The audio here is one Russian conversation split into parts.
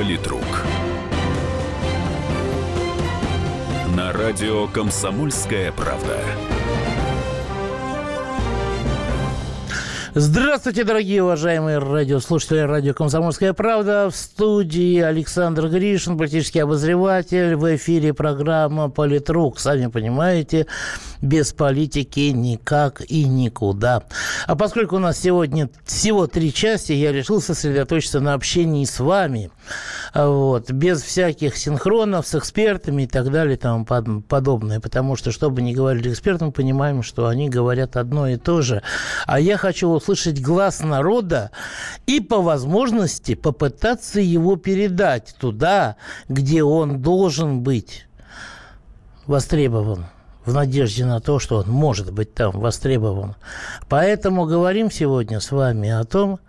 Политрук. На радио «Комсомольская правда». Здравствуйте, дорогие уважаемые радиослушатели радио «Комсомольская правда». В студии Александр Гришин, политический обозреватель. В эфире программа «Политрук». Сами понимаете, без политики никак и никуда. А поскольку у нас сегодня всего три части, я решил сосредоточиться на общении с вами. Вот, без всяких синхронов с экспертами и так далее и тому подобное. Потому что, что бы ни говорили эксперты, мы понимаем, что они говорят одно и то же. А я хочу услышать глаз народа и по возможности попытаться его передать туда, где он должен быть востребован в надежде на то, что он может быть там востребован. Поэтому говорим сегодня с вами о том,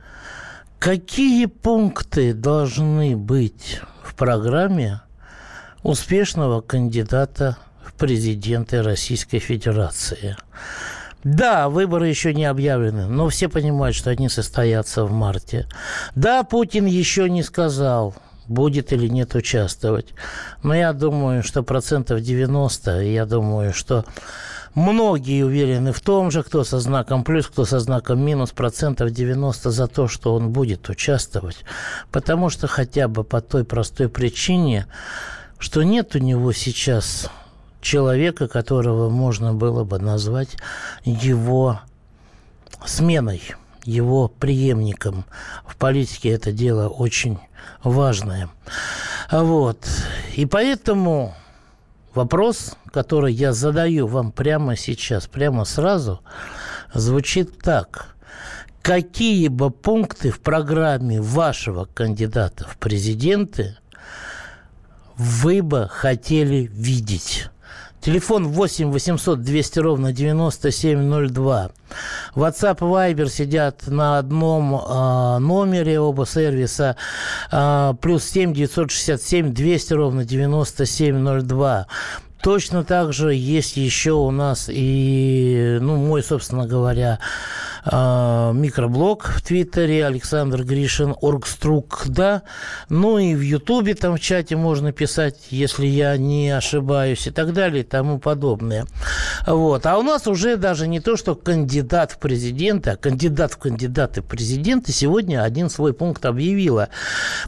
какие пункты должны быть в программе успешного кандидата в президенты Российской Федерации. Да, выборы еще не объявлены, но все понимают, что они состоятся в марте. Да, Путин еще не сказал, будет или нет участвовать. Но я думаю, что процентов 90, я думаю, что многие уверены в том же, кто со знаком плюс, кто со знаком минус, процентов 90 за то, что он будет участвовать. Потому что хотя бы по той простой причине, что нет у него сейчас человека, которого можно было бы назвать его сменой, его преемником. В политике это дело очень важное. Вот. И поэтому вопрос, который я задаю вам прямо сейчас, прямо сразу, звучит так. Какие бы пункты в программе вашего кандидата в президенты вы бы хотели видеть? Телефон 8 800 200 ровно 9702. WhatsApp и Viber сидят на одном э, номере оба сервиса. Э, плюс 7 967 200 ровно 9702. Точно так же есть еще у нас и, ну, мой, собственно говоря, э, микроблог в Твиттере Александр Гришин Оргструк, да. Ну и в Ютубе там в чате можно писать, если я не ошибаюсь, и так далее, и тому подобное. Вот. А у нас уже даже не то, что кандидат в президенты, а кандидат в кандидаты президенты сегодня один свой пункт объявила.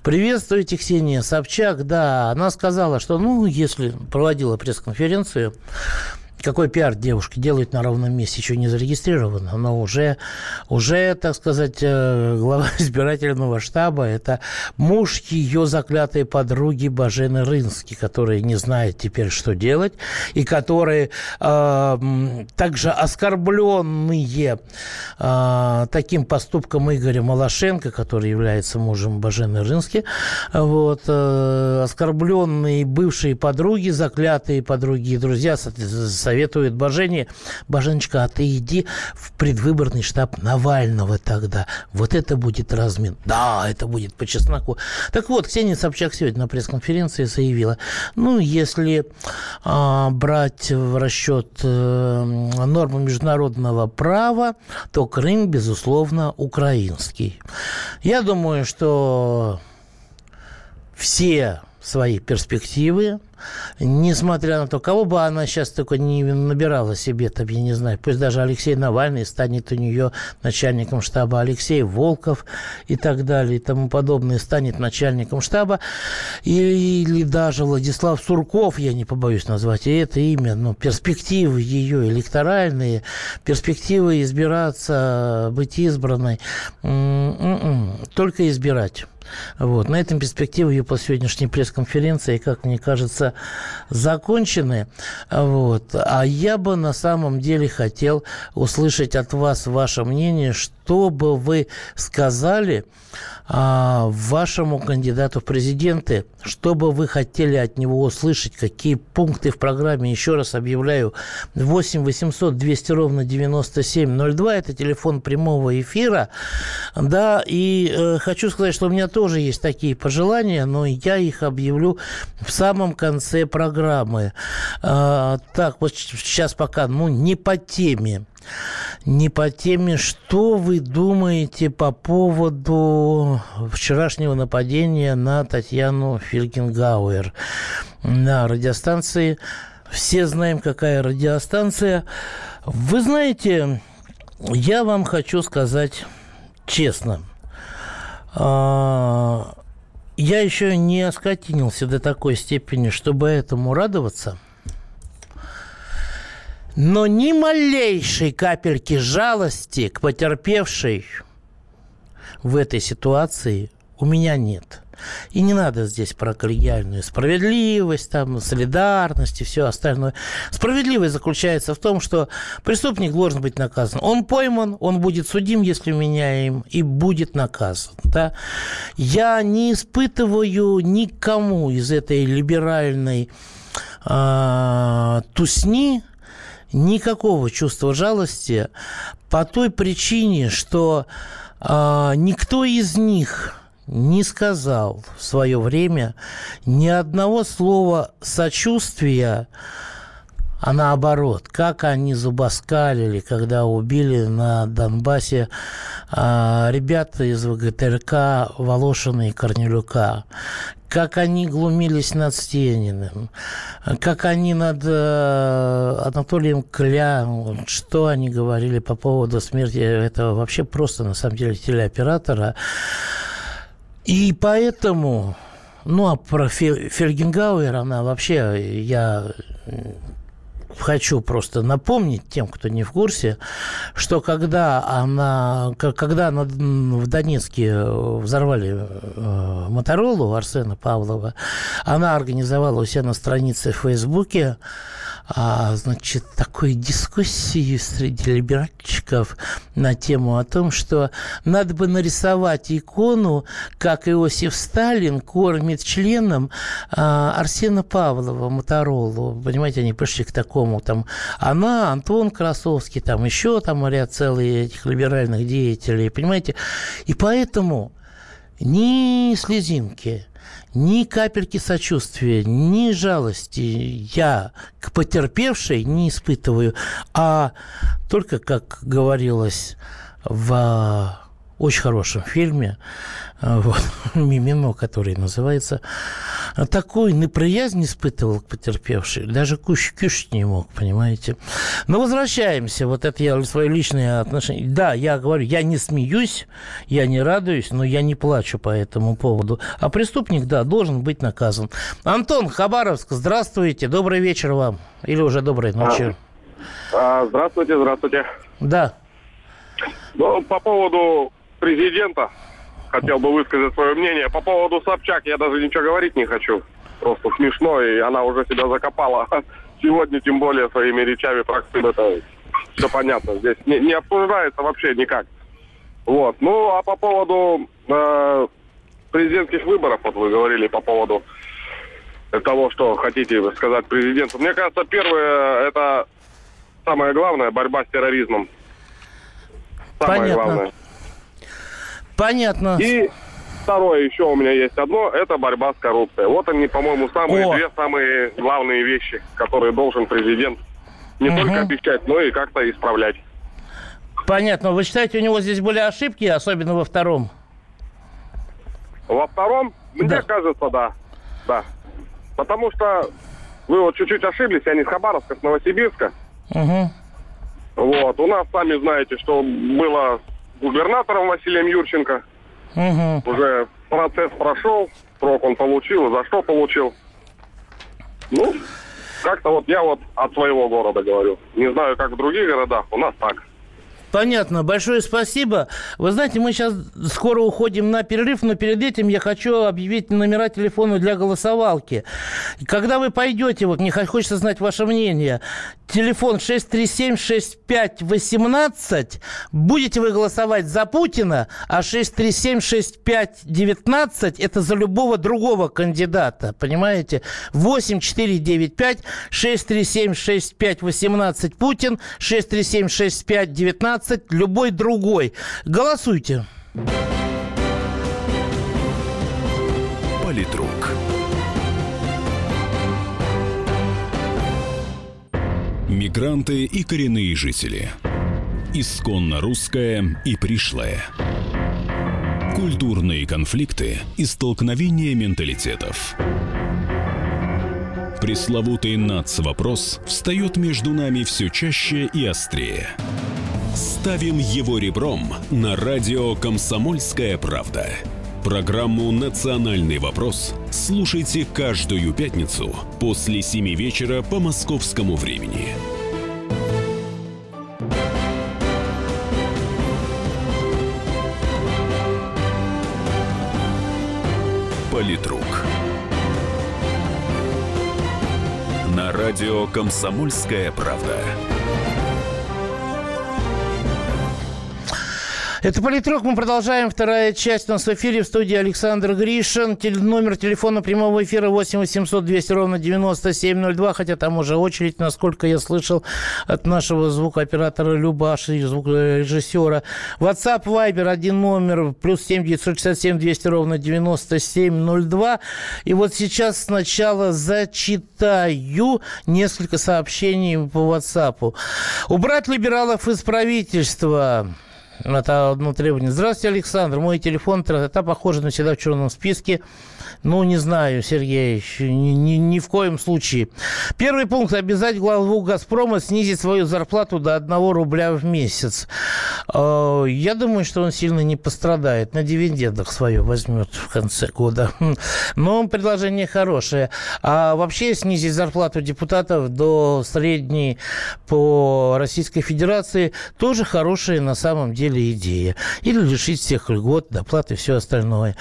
Приветствуйте, Ксения Собчак. Да, она сказала, что, ну, если проводила пресс-конференцию, какой пиар девушки делает на ровном месте, еще не зарегистрировано, но уже, уже, так сказать, э, глава избирательного штаба – это муж ее заклятой подруги Бажены Рынски, который не знает теперь, что делать, и которые э, также оскорбленные э, таким поступком Игоря Малашенко, который является мужем Бажены Рынски, вот, э, оскорбленные бывшие подруги, заклятые подруги и друзья, советует Бажене, Баженечка, а ты иди в предвыборный штаб Навального тогда. Вот это будет размен. Да, это будет по чесноку. Так вот, Ксения Собчак сегодня на пресс-конференции заявила, ну, если а, брать в расчет а, нормы международного права, то Крым, безусловно, украинский. Я думаю, что все свои перспективы несмотря на то, кого бы она сейчас только не набирала себе, там, я не знаю, пусть даже Алексей Навальный станет у нее начальником штаба, Алексей Волков и так далее, и тому подобное, станет начальником штаба, или даже Владислав Сурков, я не побоюсь назвать и это имя, но перспективы ее электоральные, перспективы избираться, быть избранной, м-м-м, только избирать. Вот. На этом перспективы ее по сегодняшней пресс-конференции, как мне кажется, закончены. Вот. А я бы на самом деле хотел услышать от вас ваше мнение, что бы вы сказали а, вашему кандидату в президенты, что бы вы хотели от него услышать, какие пункты в программе, еще раз объявляю, 8 800 200 ровно 9702, это телефон прямого эфира, да, и э, хочу сказать, что у меня тоже есть такие пожелания, но я их объявлю в самом конце программы. А, так, вот сейчас пока, ну, не по теме. Не по теме, что вы думаете по поводу вчерашнего нападения на Татьяну Фильгенгауэр на радиостанции. Все знаем, какая радиостанция. Вы знаете, я вам хочу сказать честно. А, я еще не оскотинился до такой степени, чтобы этому радоваться. Но ни малейшей капельки жалости к потерпевшей в этой ситуации у меня нет. И не надо здесь про коллегиальную справедливость, там, солидарность и все остальное. Справедливость заключается в том, что преступник должен быть наказан. Он пойман, он будет судим, если меняем, и будет наказан. Да? Я не испытываю никому из этой либеральной э, тусни никакого чувства жалости по той причине, что э, никто из них не сказал в свое время ни одного слова сочувствия, а наоборот, как они зубоскалили, когда убили на Донбассе а, ребята из ВГТРК Волошина и Корнелюка, как они глумились над Стениным, как они над э, Анатолием Кля, что они говорили по поводу смерти этого вообще просто, на самом деле, телеоператора. И поэтому, ну, а про Фельгенгауэр, она вообще, я хочу просто напомнить тем, кто не в курсе, что когда она, когда она в Донецке взорвали э, Моторолу Арсена Павлова, она организовала у себя на странице в Фейсбуке а, значит, такой дискуссии среди либеральщиков на тему о том, что надо бы нарисовать икону, как Иосиф Сталин кормит членом а, Арсена Павлова, Моторолу. Понимаете, они пришли к такому там. Она, Антон Красовский, там еще там ряд целых этих либеральных деятелей, понимаете. И поэтому ни слезинки, ни капельки сочувствия, ни жалости я к потерпевшей не испытываю, а только, как говорилось в очень хорошем фильме, э, вот, Мимино, который называется, такой неприязнь испытывал к потерпевшей, даже куш кушать не мог, понимаете. Но возвращаемся, вот это я свое личное отношение. Да, я говорю, я не смеюсь, я не радуюсь, но я не плачу по этому поводу. А преступник, да, должен быть наказан. Антон Хабаровск, здравствуйте, добрый вечер вам. Или уже доброй ночи. А, здравствуйте, здравствуйте. Да. Ну, по поводу президента хотел бы высказать свое мнение. По поводу Собчак я даже ничего говорить не хочу. Просто смешно, и она уже себя закопала. Сегодня, тем более, своими речами практически это все понятно. Здесь не, не обсуждается вообще никак. Вот. Ну, а по поводу э, президентских выборов, вот вы говорили по поводу того, что хотите сказать президенту. Мне кажется, первое, это самое главное, борьба с терроризмом. Самое Понятно. главное. Понятно. И второе еще у меня есть одно, это борьба с коррупцией. Вот они, по-моему, самые О. две самые главные вещи, которые должен президент не угу. только обещать, но и как-то исправлять. Понятно. Вы считаете, у него здесь были ошибки, особенно во втором? Во втором, да. мне кажется, да. Да. Потому что вы вот чуть-чуть ошиблись, я не с Хабаровска, с Новосибирска. Угу. Вот. У нас, сами знаете, что было губернатором Василием Юрченко. Угу. Уже процесс прошел, срок он получил, за что получил. Ну, как-то вот я вот от своего города говорю. Не знаю, как в других городах, у нас так. Понятно. Большое спасибо. Вы знаете, мы сейчас скоро уходим на перерыв, но перед этим я хочу объявить номера телефона для голосовалки. Когда вы пойдете, вот мне хочется знать ваше мнение, телефон 637-6518, будете вы голосовать за Путина, а 637-6519 это за любого другого кандидата, понимаете? 8495 637-6518 Путин, 637-6519 любой другой. Голосуйте. Политрук. Мигранты и коренные жители. Исконно русская и пришлая. Культурные конфликты и столкновения менталитетов. Пресловутый НАЦ-вопрос встает между нами все чаще и острее. Ставим его ребром на радио «Комсомольская правда». Программу «Национальный вопрос» слушайте каждую пятницу после 7 вечера по московскому времени. Политрук. На радио «Комсомольская правда». Это «Политрук». Мы продолжаем. Вторая часть у нас в эфире в студии Александр Гришин. Теле- номер телефона прямого эфира 8 800 200 ровно 9702. Хотя там уже очередь, насколько я слышал, от нашего звукооператора Любаши звукорежиссера. WhatsApp, Viber, один номер, плюс 7 967 200 ровно 9702. И вот сейчас сначала зачитаю несколько сообщений по WhatsApp. Убрать либералов из правительства. Это одно требование. Здравствуйте, Александр. Мой телефон та похоже на всегда в черном списке. Ну, не знаю, Сергей, ни, ни, ни в коем случае. Первый пункт. Обязать главу «Газпрома» снизить свою зарплату до 1 рубля в месяц. Э, Я думаю, что он сильно не пострадает. На дивидендах свое возьмет в конце года. Но предложение хорошее. А вообще снизить зарплату депутатов до средней по Российской Федерации тоже хорошая на самом деле идея. Или лишить всех льгот, доплаты и все остальное.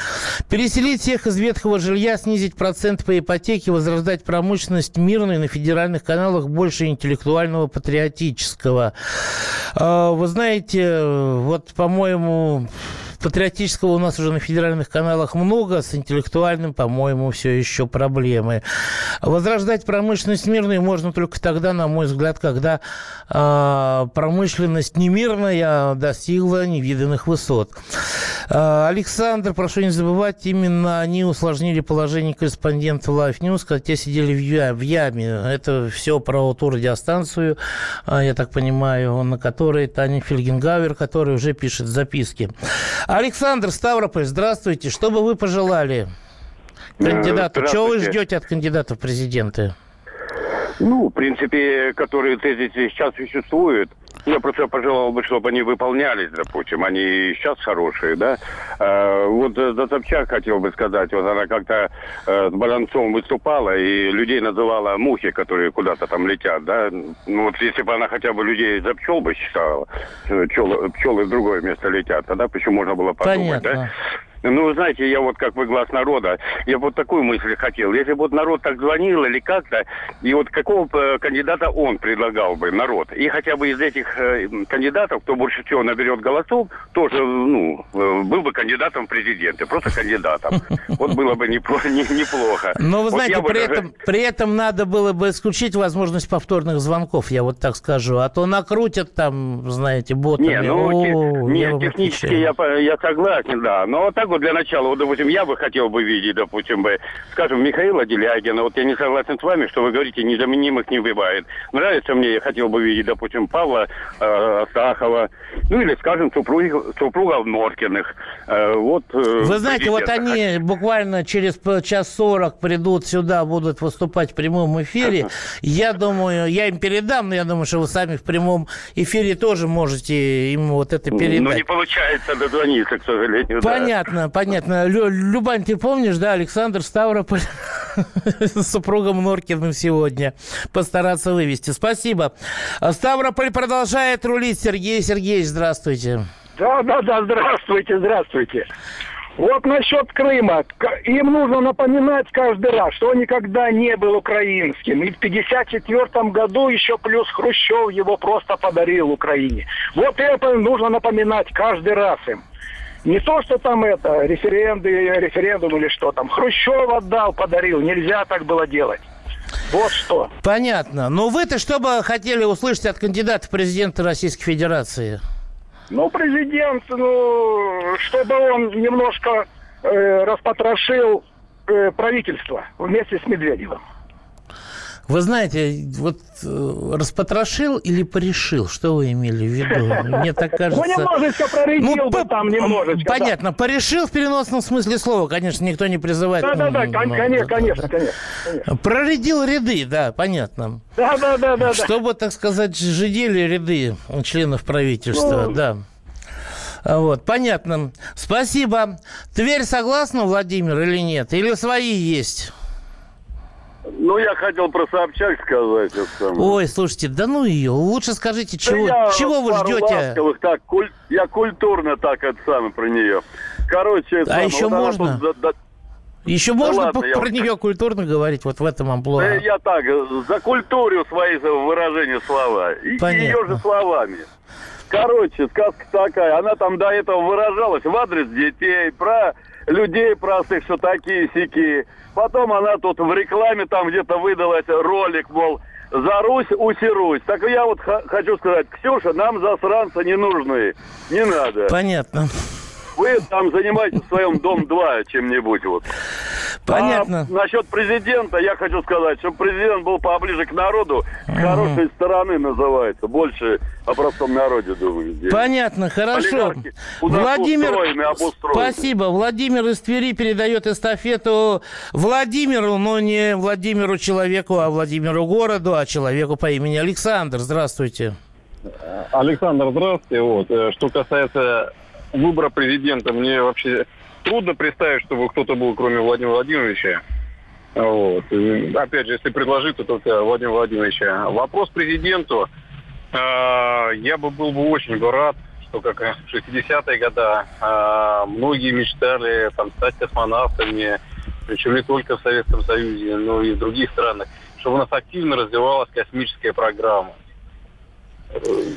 Переселить всех из ветхого жилья, снизить процент по ипотеке, возрождать промышленность мирную на федеральных каналах больше интеллектуального, патриотического. А, Вы знаете, вот, по-моему, патриотического у нас уже на федеральных каналах много, с интеллектуальным, по-моему, все еще проблемы. Возрождать промышленность мирную можно только тогда, на мой взгляд, когда а, промышленность немирная достигла невиданных высот. А, Александр, прошу не забывать, именно они усложнили положение корреспондента Life News, когда те сидели в, я- в яме. Это все про ту радиостанцию, а, я так понимаю, на которой Таня Фельгенгауэр, который уже пишет записки. Александр Ставрополь, здравствуйте. Что бы вы пожелали кандидату? Чего вы ждете от кандидата в президенты? Ну, в принципе, которые тезисы сейчас существуют, я просто пожелал бы, чтобы они выполнялись, допустим, они сейчас хорошие, да. Э, вот за Собчак хотел бы сказать, вот она как-то э, с балансом выступала и людей называла мухи, которые куда-то там летят, да. Ну вот если бы она хотя бы людей за пчел бы считала, э, пчелы, пчелы в другое место летят, тогда почему можно было подумать, Понятно. да. Ну, знаете, я вот как вы глаз народа, я вот такую мысль хотел. Если бы вот народ так звонил или как-то, и вот какого бы кандидата он предлагал бы, народ, и хотя бы из этих э, кандидатов, кто больше всего наберет голосов, тоже, ну, э, был бы кандидатом в президенты, просто кандидатом. Вот было бы неплохо. Но вы знаете, при, этом, при этом надо было бы исключить возможность повторных звонков, я вот так скажу. А то накрутят там, знаете, ботами. Не, ну, О, не, технически я, я согласен, да. Но так вот для начала, вот, допустим, я бы хотел бы видеть, допустим, бы, скажем, Михаила Делягина. Вот я не согласен с вами, что вы говорите, незаменимых не бывает. Нравится мне, я хотел бы видеть, допустим, Павла э, Астахова, ну или, скажем, супруги, супругов Норкиных. Э, вот, э, Вы знаете, вот они буквально через час сорок придут сюда, будут выступать в прямом эфире. Я думаю, я им передам, но я думаю, что вы сами в прямом эфире тоже можете им вот это Ну, не передать. получается дозвониться, к сожалению. да. Понятно, понятно. Лю- Любань, ты помнишь, да, Александр Ставрополь с супругом Норкиным сегодня постараться вывести. Спасибо. Ставрополь продолжает рулить. Сергей Сергеевич, здравствуйте. Да, да, да, здравствуйте, здравствуйте. Вот насчет Крыма. Им нужно напоминать каждый раз, что он никогда не был украинским. И в 1954 году еще плюс Хрущев его просто подарил Украине. Вот это нужно напоминать каждый раз им. Не то, что там это, референды, референдум или что там. Хрущев отдал, подарил. Нельзя так было делать. Вот что. Понятно. Но вы-то что бы хотели услышать от кандидата в президенты Российской Федерации? Ну, президент, ну, чтобы он немножко э, распотрошил э, правительства вместе с Медведевым. Вы знаете, вот э, распотрошил или порешил? Что вы имели в виду? Мне так кажется... Ну, немножечко проредил ну, бы там немножечко. Понятно. Да. Порешил в переносном смысле слова, конечно, никто не призывает. Да-да-да, ну, конечно, конечно, конечно. Проредил ряды, да, понятно. Да-да-да. Чтобы, так сказать, жидели ряды членов правительства, ну, да. Вот, понятно. Спасибо. Тверь согласна, Владимир, или нет? Или свои есть? Ну, я хотел про Собчак сказать. Ой, слушайте, да ну ее. Лучше скажите, чего, да чего вы ждете? Ласковых, так, куль... Я культурно так это самое про нее. Короче, а самое, еще вот можно? Тут, да, еще да можно ладно, про я... нее культурно говорить вот в этом амплуа? Да, я так, за культурю свои выражения слова. Понятно. Ее же словами. Короче, сказка такая. Она там до этого выражалась в адрес детей, про людей простых, что такие сики. Потом она тут в рекламе там где-то выдала ролик, мол, за Русь усерусь. Так я вот хочу сказать, Ксюша, нам засранцы не нужны. Не надо. Понятно. Вы там занимаетесь в своем Дом-2 чем-нибудь вот. Понятно. А насчет президента я хочу сказать, что президент был поближе к народу, с хорошей стороны называется. Больше о простом народе, думаю. Здесь. Понятно, хорошо. Владимир, спасибо. Владимир из Твери передает эстафету Владимиру, но не Владимиру человеку, а Владимиру городу, а человеку по имени Александр. Здравствуйте. Александр, здравствуйте. Вот. Э, что касается выбора президента, мне вообще трудно представить, чтобы кто-то был, кроме Владимира Владимировича. Вот. И, опять же, если предложить, то только Владимира Владимировича. Вопрос президенту. Э, я бы был бы очень бы рад, что как в 60-е годы э, многие мечтали там, стать космонавтами, причем не только в Советском Союзе, но и в других странах, чтобы у нас активно развивалась космическая программа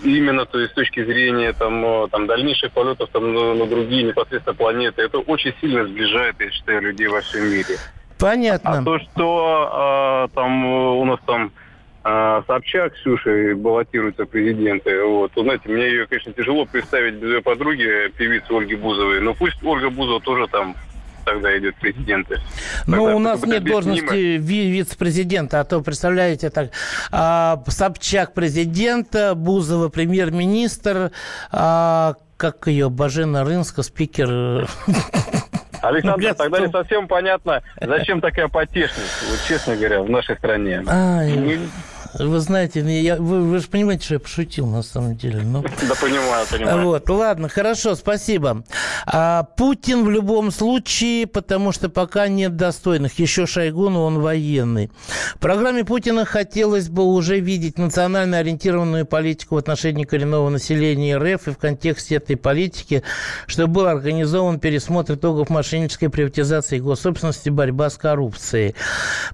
именно то есть с точки зрения там, э, там дальнейших полетов там, на, на другие непосредственно планеты, это очень сильно сближает, я считаю, людей во всем мире. Понятно. А то, что э, там у нас там э, Собчак Ксюша баллотируется президенты, вот, знаете, мне ее, конечно, тяжело представить без ее подруги, певицы Ольги Бузовой, но пусть Ольга Бузова тоже там тогда идет президенты. Ну, у нас нет должности вице-президента, а то, представляете, так, а, Собчак президента, Бузова премьер-министр, а, как ее, Бажена Рынска, спикер Александр, тогда не совсем понятно, зачем такая потешность, вот, честно говоря, в нашей стране. Ай. Вы знаете, ну, я, вы, вы же понимаете, что я пошутил на самом деле. Но... Ну. Да понимаю, понимаю. Вот, ладно, хорошо, спасибо. А, Путин в любом случае, потому что пока нет достойных. Еще Шойгу, но он военный. В программе Путина хотелось бы уже видеть национально ориентированную политику в отношении коренного населения РФ и в контексте этой политики, чтобы был организован пересмотр итогов мошеннической приватизации госсобственности, борьба с коррупцией.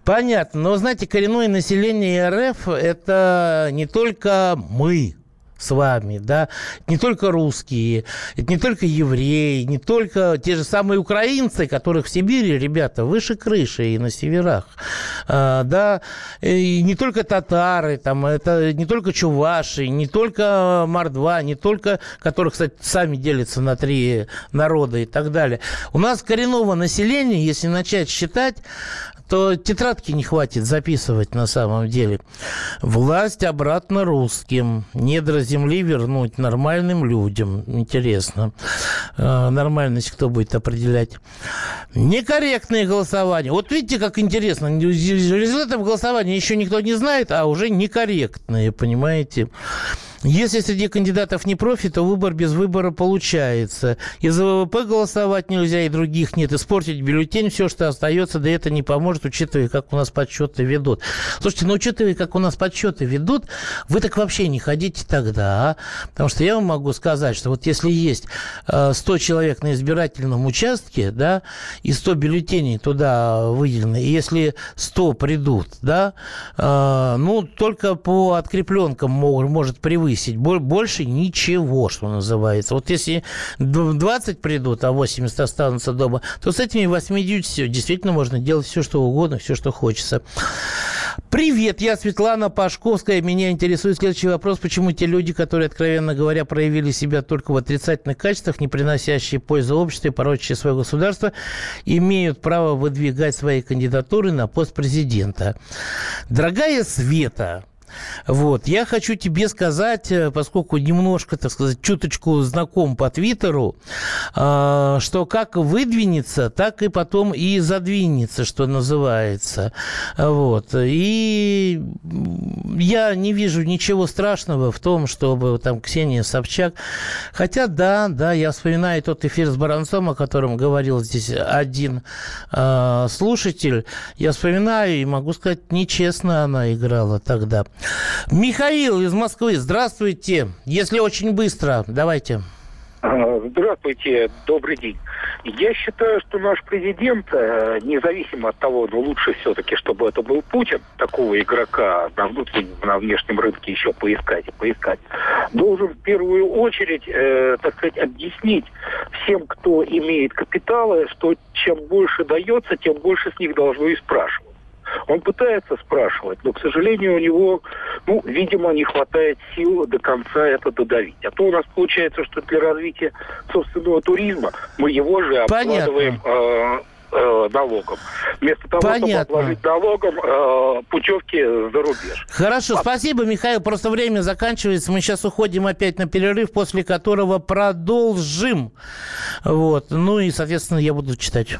Понятно, но, знаете, коренное население РФ это не только мы, с вами, да, не только русские, это не только евреи, не только те же самые украинцы, которых в Сибири, ребята, выше крыши и на северах, а, да, и не только татары, там, это не только чуваши, не только мордва, не только, которых, кстати, сами делятся на три народа и так далее. У нас коренного населения, если начать считать, то тетрадки не хватит записывать на самом деле. Власть обратно русским. Недра земли вернуть нормальным людям. Интересно. Э, нормальность кто будет определять? Некорректное голосование. Вот видите, как интересно. Результатов голосования еще никто не знает, а уже некорректные, понимаете? Если среди кандидатов не профи, то выбор без выбора получается. Из ВВП голосовать нельзя, и других нет. Испортить бюллетень, все, что остается, да это не поможет, учитывая, как у нас подсчеты ведут. Слушайте, ну учитывая, как у нас подсчеты ведут, вы так вообще не ходите тогда, а? Потому что я вам могу сказать, что вот если есть 100 э, человек на избирательном участке, да, и 100 бюллетеней туда выделены, и если 100 придут, да, э, ну, только по открепленкам может превысить повысить. Больше ничего, что называется. Вот если 20 придут, а 80 останутся дома, то с этими 80 действительно можно делать все, что угодно, все, что хочется. Привет, я Светлана Пашковская. Меня интересует следующий вопрос. Почему те люди, которые, откровенно говоря, проявили себя только в отрицательных качествах, не приносящие пользу обществу и порочащие свое государство, имеют право выдвигать свои кандидатуры на пост президента? Дорогая Света, вот. Я хочу тебе сказать, э, поскольку немножко, так сказать, чуточку знаком по Твиттеру, э, что как выдвинется, так и потом и задвинется, что называется. Вот. И я не вижу ничего страшного в том, чтобы там Ксения Собчак... Хотя, да, да, я вспоминаю тот эфир с Баранцом, о котором говорил здесь один э, слушатель. Я вспоминаю и могу сказать, нечестно она играла тогда. Михаил из Москвы, здравствуйте. Если очень быстро, давайте. А, здравствуйте, добрый день. Я считаю, что наш президент, э, независимо от того, но лучше все-таки, чтобы это был Путин, такого игрока на внутреннем, на внешнем рынке еще поискать и поискать, должен в первую очередь, э, так сказать, объяснить всем, кто имеет капиталы, что чем больше дается, тем больше с них должно и спрашивать. Он пытается спрашивать, но, к сожалению, у него, ну, видимо, не хватает сил до конца это додавить. А то у нас получается, что для развития собственного туризма мы его же обкладываем э, э, налогом. Вместо того, Понятно. чтобы обложить налогом э, путевки за рубеж. Хорошо, а... спасибо, Михаил. Просто время заканчивается. Мы сейчас уходим опять на перерыв, после которого продолжим. Вот. Ну и, соответственно, я буду читать.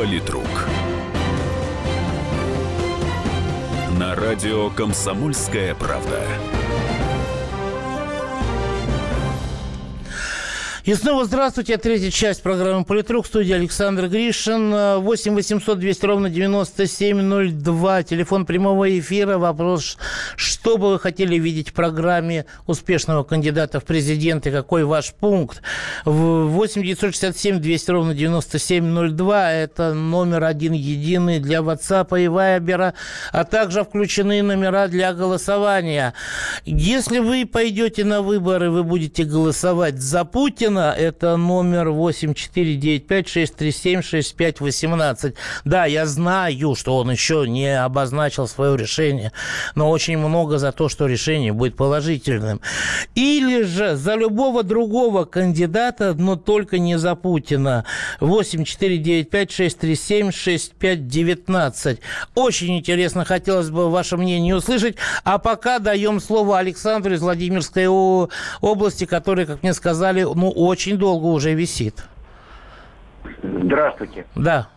Политрук. На радио «Комсомольская правда». И снова здравствуйте. Третья часть программы «Политрук». Студия Александр Гришин. 8 800 200 ровно 9702. Телефон прямого эфира. Вопрос, что бы вы хотели видеть в программе успешного кандидата в президенты? Какой ваш пункт? 8 967 200 ровно 9702. Это номер один единый для WhatsApp и Viber, а также включены номера для голосования. Если вы пойдете на выборы, вы будете голосовать за Путина, Ленина, это номер 8495-637-6518. Да, я знаю, что он еще не обозначил свое решение, но очень много за то, что решение будет положительным. Или же за любого другого кандидата, но только не за Путина. 8495-637-6519. Очень интересно, хотелось бы ваше мнение услышать. А пока даем слово Александру из Владимирской области, который, как мне сказали, ну, очень долго уже висит. Здравствуйте. Да.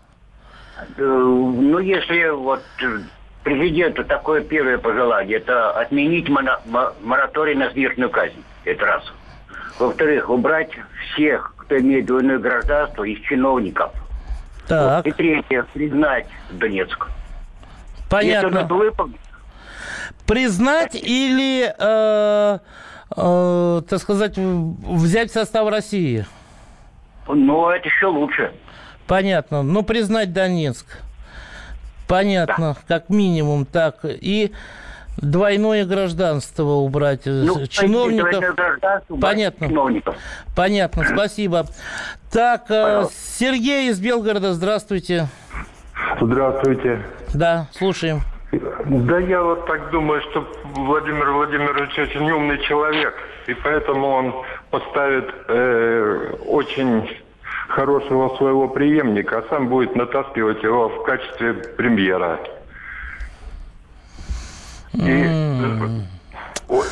Э, ну, если вот президенту такое первое пожелание, это отменить мораторий на смертную казнь. Это раз. Во-вторых, убрать всех, кто имеет двойное гражданство, из чиновников. Так. Вот. И третье, признать Донецк. Понятно. Если выпол... Признать или э, э, так сказать, взять в состав России? Ну, это еще лучше. Понятно. Ну, признать Донецк. Понятно, да. как минимум так. И двойное гражданство убрать ну, чиновников. Понятно. Чиновников. Понятно, спасибо. Так, э, Пожалуйста. Сергей из Белгорода, здравствуйте. Здравствуйте. Да, слушаем. Да я вот так думаю, что Владимир Владимирович очень умный человек, и поэтому он поставит э, очень хорошего своего преемника, а сам будет натаскивать его в качестве премьера. И,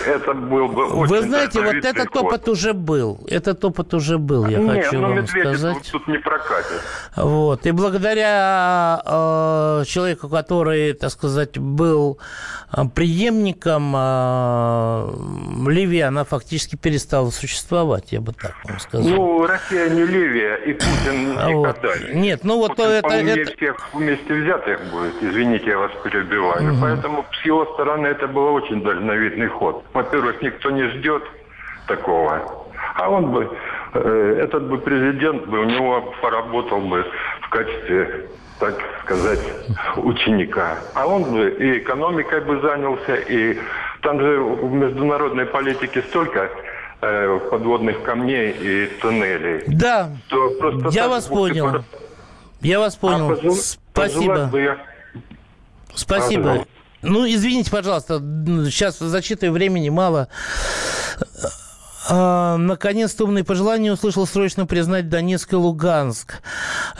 это был бы очень Вы знаете, вот этот ход. опыт уже был. Этот опыт уже был, я Нет, хочу ну вам Медведев сказать. тут, тут не прокатит. Вот. И благодаря э, человеку, который, так сказать, был э, преемником э, Ливии, она фактически перестала существовать, я бы так вам сказал. Ну, Россия не Ливия, и Путин вот. никогда не. Нет, ну вот Путин это, это- всех вместе взятых будет. Извините, я вас перебиваю. Поэтому с его стороны это был очень дальновидный ход. Во-первых, никто не ждет такого. А он бы, э, этот бы президент бы у него поработал бы в качестве, так сказать, ученика. А он бы и экономикой бы занялся, и там же в международной политике столько э, подводных камней и туннелей. Да, я вас понял. пора- Я вас А понял. пожел- Спасибо. бы я- Спасибо. Пожалуйста. Ну, извините, пожалуйста, сейчас зачитываю, времени мало. А, Наконец-то умные пожелания услышал срочно признать Донецк и Луганск.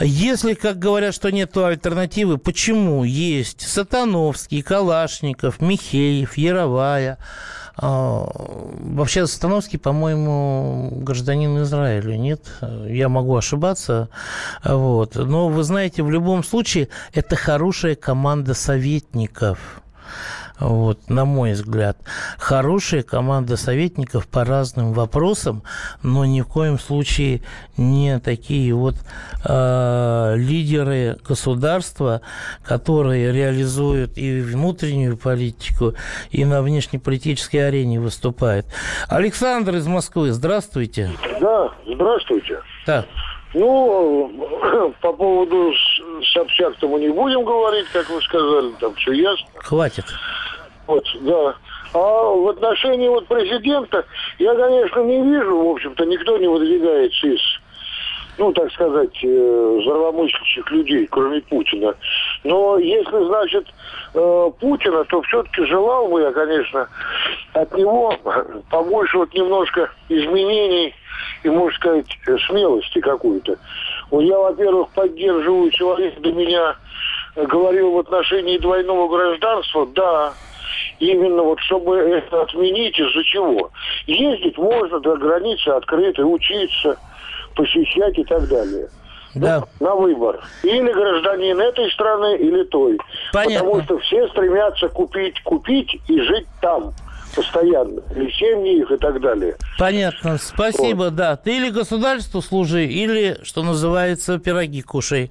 Если, как говорят, что нет альтернативы, почему есть Сатановский, Калашников, Михеев, Яровая? А, Вообще Сатановский, по-моему, гражданин Израиля, нет? Я могу ошибаться. Вот. Но вы знаете, в любом случае, это хорошая команда советников. Вот, на мой взгляд. Хорошая команда советников по разным вопросам, но ни в коем случае не такие вот э, лидеры государства, которые реализуют и внутреннюю политику, и на внешнеполитической арене выступают. Александр из Москвы, здравствуйте. Да, здравствуйте. Да. Ну, по поводу Собчак-то мы не будем говорить, как вы сказали, там все ясно. Хватит. Вот, да. А в отношении вот президента, я, конечно, не вижу, в общем-то, никто не выдвигается из, ну, так сказать, э, здравомыслящих людей, кроме Путина. Но если, значит, э, Путина, то все-таки желал бы я, конечно, от него побольше вот немножко изменений и, можно сказать, смелости какой-то. Вот я, во-первых, поддерживаю человека, до меня говорил в отношении двойного гражданства, да, именно вот чтобы это отменить, из-за чего. Ездить можно, до границы открыты, учиться, посещать и так далее. Да. На выбор. Или гражданин этой страны, или той. Понятно. Потому что все стремятся купить, купить и жить там постоянно. Семьи их и так далее. Понятно, спасибо, да. Ты или государству служи, или, что называется, пироги кушай.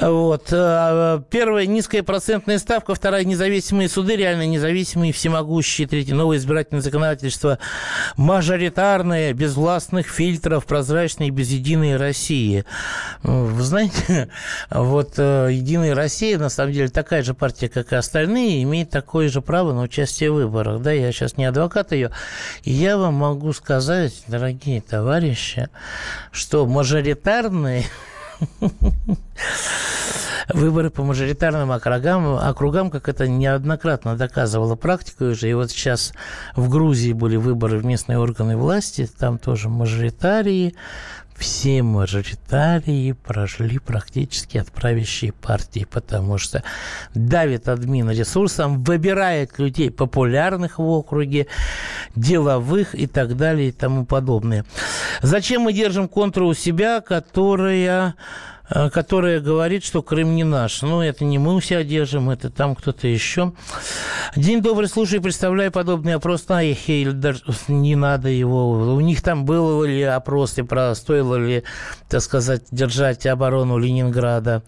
Вот. А, Первая – низкая процентная ставка. Вторая – независимые суды, реально независимые, всемогущие. Третье – новое избирательное законодательство. Мажоритарное, без властных фильтров, прозрачное без единой России. Вы знаете, вот э, Единая Россия, на самом деле, такая же партия, как и остальные, имеет такое же право на участие в выборах. Да, я сейчас не адвокат ее. И я вам могу сказать, дорогие товарищи, что мажоритарные выборы по мажоритарным округам, округам, как это неоднократно доказывала практика уже. И вот сейчас в Грузии были выборы в местные органы власти, там тоже мажоритарии, все мажоритарии прошли практически от партии, потому что давит админ ресурсом, выбирает людей популярных в округе, деловых и так далее и тому подобное. Зачем мы держим контру у себя, которая которая говорит, что Крым не наш. Ну, это не мы у себя держим, это там кто-то еще. День добрый, слушай, представляю подобный опрос на Хейльдер. Не надо его. У них там был ли опрос, и про стоило ли, так сказать, держать оборону Ленинграда.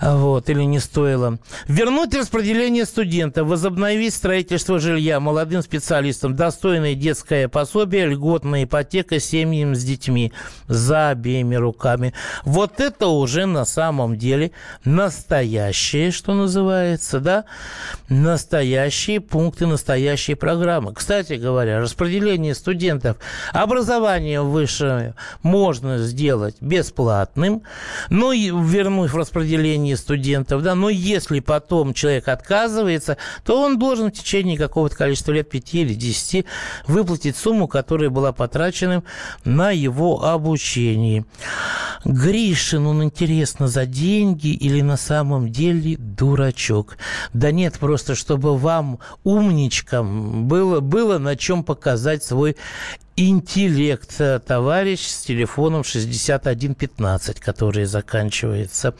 Вот, или не стоило. Вернуть распределение студентов, возобновить строительство жилья молодым специалистам, достойное детское пособие, льготная ипотека семьям с детьми за обеими руками. Вот это уже на самом деле настоящее, что называется, да, настоящие пункты, настоящие программы. Кстати говоря, распределение студентов, образование высшее можно сделать бесплатным, но вернув распределение студентов, да, но если потом человек отказывается, то он должен в течение какого-то количества лет, 5 или 10, выплатить сумму, которая была потрачена на его обучение. Гришин, он интересно, за деньги или на самом деле дурачок? Да нет, просто чтобы вам, умничкам, было, было на чем показать свой интеллект товарищ с телефоном 6115, который заканчивается.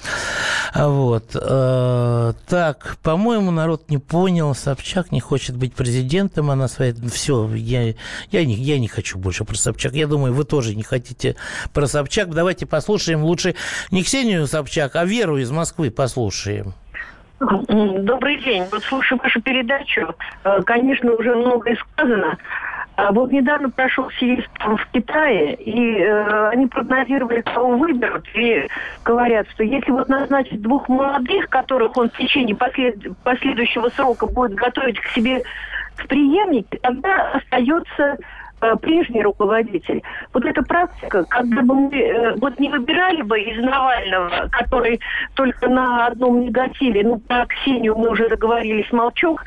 Вот. Э, так, по-моему, народ не понял. Собчак не хочет быть президентом. Она своей... Все, я, я, не, я не хочу больше про Собчак. Я думаю, вы тоже не хотите про Собчак. Давайте послушаем лучше не Ксению Собчак, а Веру из Москвы послушаем. Добрый день. Вот слушаю вашу передачу. Э, конечно, уже многое сказано. А вот недавно прошел съезд в Китае, и э, они прогнозировали, кого выберут, и говорят, что если вот назначить двух молодых, которых он в течение послед... последующего срока будет готовить к себе в преемнике, тогда остается прежний руководитель. Вот эта практика, когда бы мы э, вот не выбирали бы из Навального, который только на одном негативе, ну, про Ксению мы уже договорились, молчок,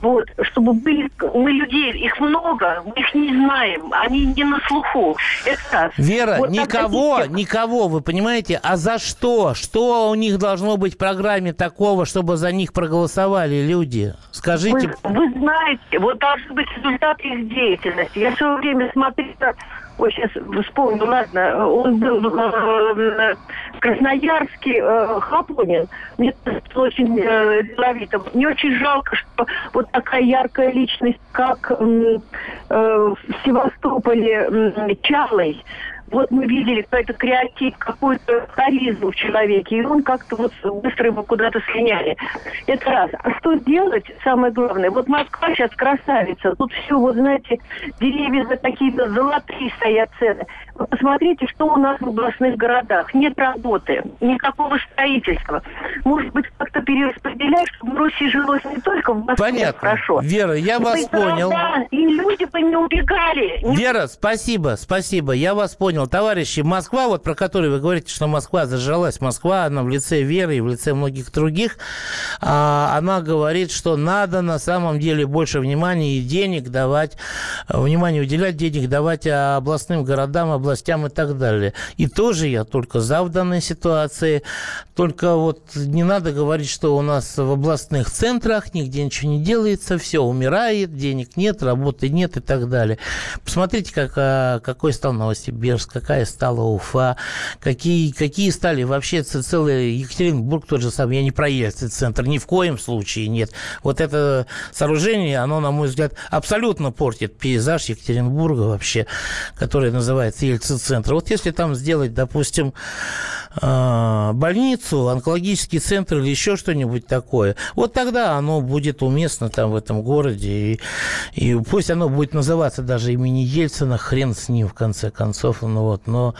вот, чтобы были, мы людей, их много, мы их не знаем, они не на слуху. Это раз. Вера, вот никого, таких... никого, вы понимаете, а за что? Что у них должно быть в программе такого, чтобы за них проголосовали люди? Скажите. Вы, вы знаете, вот должны быть результаты их деятельности. Я все время смотрела Ой, сейчас вспомню, ладно, он был э, Красноярский э, Хапунин. Мне очень э, деловито. Мне очень жалко, что вот такая яркая личность, как в Севастополе Чалый, вот мы видели какой-то креатив, какую-то харизму в человеке, и он как-то вот быстро его куда-то слиняли. Это раз. А что делать, самое главное, вот Москва сейчас красавица, тут все, вот знаете, деревья за какие-то золотые стоят цены. Вы посмотрите, что у нас в областных городах. Нет работы, никакого строительства. Может быть, как-то перераспределять, чтобы в Руси жилось не только в Москве Понятно. хорошо. Вера, я вас понял. Города, и люди бы не убегали. Вера, спасибо, спасибо, я вас понял понял, товарищи, Москва, вот про которую вы говорите, что Москва зажралась, Москва, она в лице Веры и в лице многих других, а, она говорит, что надо на самом деле больше внимания и денег давать, внимание уделять, денег давать областным городам, областям и так далее. И тоже я только за в данной ситуации, только вот не надо говорить, что у нас в областных центрах нигде ничего не делается, все умирает, денег нет, работы нет и так далее. Посмотрите, как, а, какой стал Новосибирск, Новосибирск, какая стала Уфа, какие, какие стали вообще целый Екатеринбург тот же самый. Я не про центр, ни в коем случае нет. Вот это сооружение, оно, на мой взгляд, абсолютно портит пейзаж Екатеринбурга вообще, который называется Ельцин-центр. Вот если там сделать, допустим, а, больницу, онкологический центр или еще что-нибудь такое, вот тогда оно будет уместно там в этом городе. И, и пусть оно будет называться даже имени Ельцина, хрен с ним в конце концов. Ну вот, но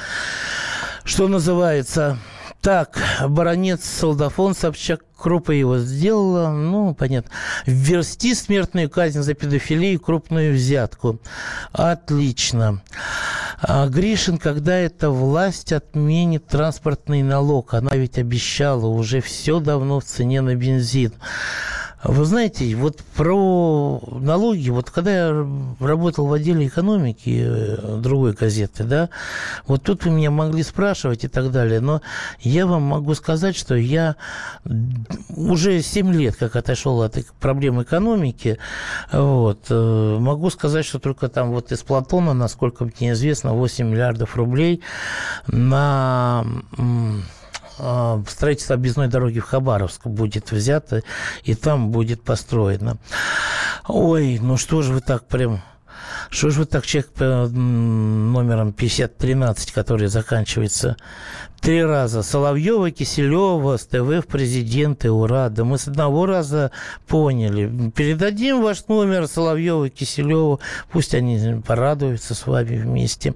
что называется... Так, баронец Солдафон Собчак Крупа его сделала, ну, понятно. Ввести смертную казнь за педофилию и крупную взятку. Отлично. А Гришин, когда эта власть отменит транспортный налог? Она ведь обещала уже все давно в цене на бензин. Вы знаете, вот про налоги, вот когда я работал в отделе экономики э, другой газеты, да, вот тут вы меня могли спрашивать и так далее, но я вам могу сказать, что я уже 7 лет, как отошел от проблем экономики, вот, э, могу сказать, что только там вот из Платона, насколько мне известно, 8 миллиардов рублей на строительство объездной дороги в Хабаровск будет взято, и там будет построено. Ой, ну что же вы так прям... Что же вы так человек номером 5013, который заканчивается три раза. Соловьева, Киселева, СТВ в президенты, ура. Да мы с одного раза поняли. Передадим ваш номер Соловьева, Киселева. Пусть они порадуются с вами вместе.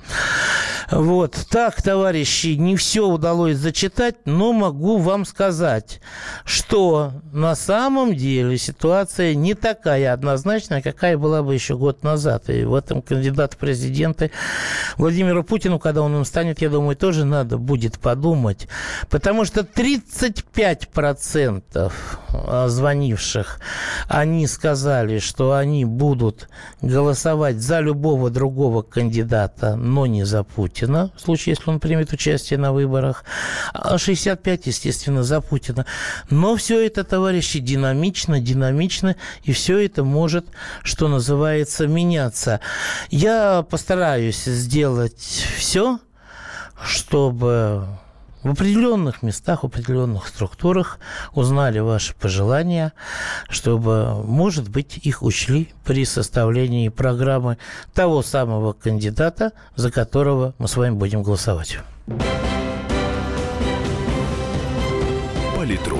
Вот. Так, товарищи, не все удалось зачитать, но могу вам сказать, что на самом деле ситуация не такая однозначная, какая была бы еще год назад. И вот кандидатом, кандидат в президенты. Владимиру Путину, когда он им станет, я думаю, тоже надо будет подумать. Потому что 35% звонивших, они сказали, что они будут голосовать за любого другого кандидата, но не за Путина, в случае, если он примет участие на выборах. А 65, естественно, за Путина. Но все это, товарищи, динамично, динамично, и все это может, что называется, меняться. Я постараюсь сделать все, чтобы в определенных местах, в определенных структурах узнали ваши пожелания, чтобы, может быть, их учли при составлении программы того самого кандидата, за которого мы с вами будем голосовать. Политрук.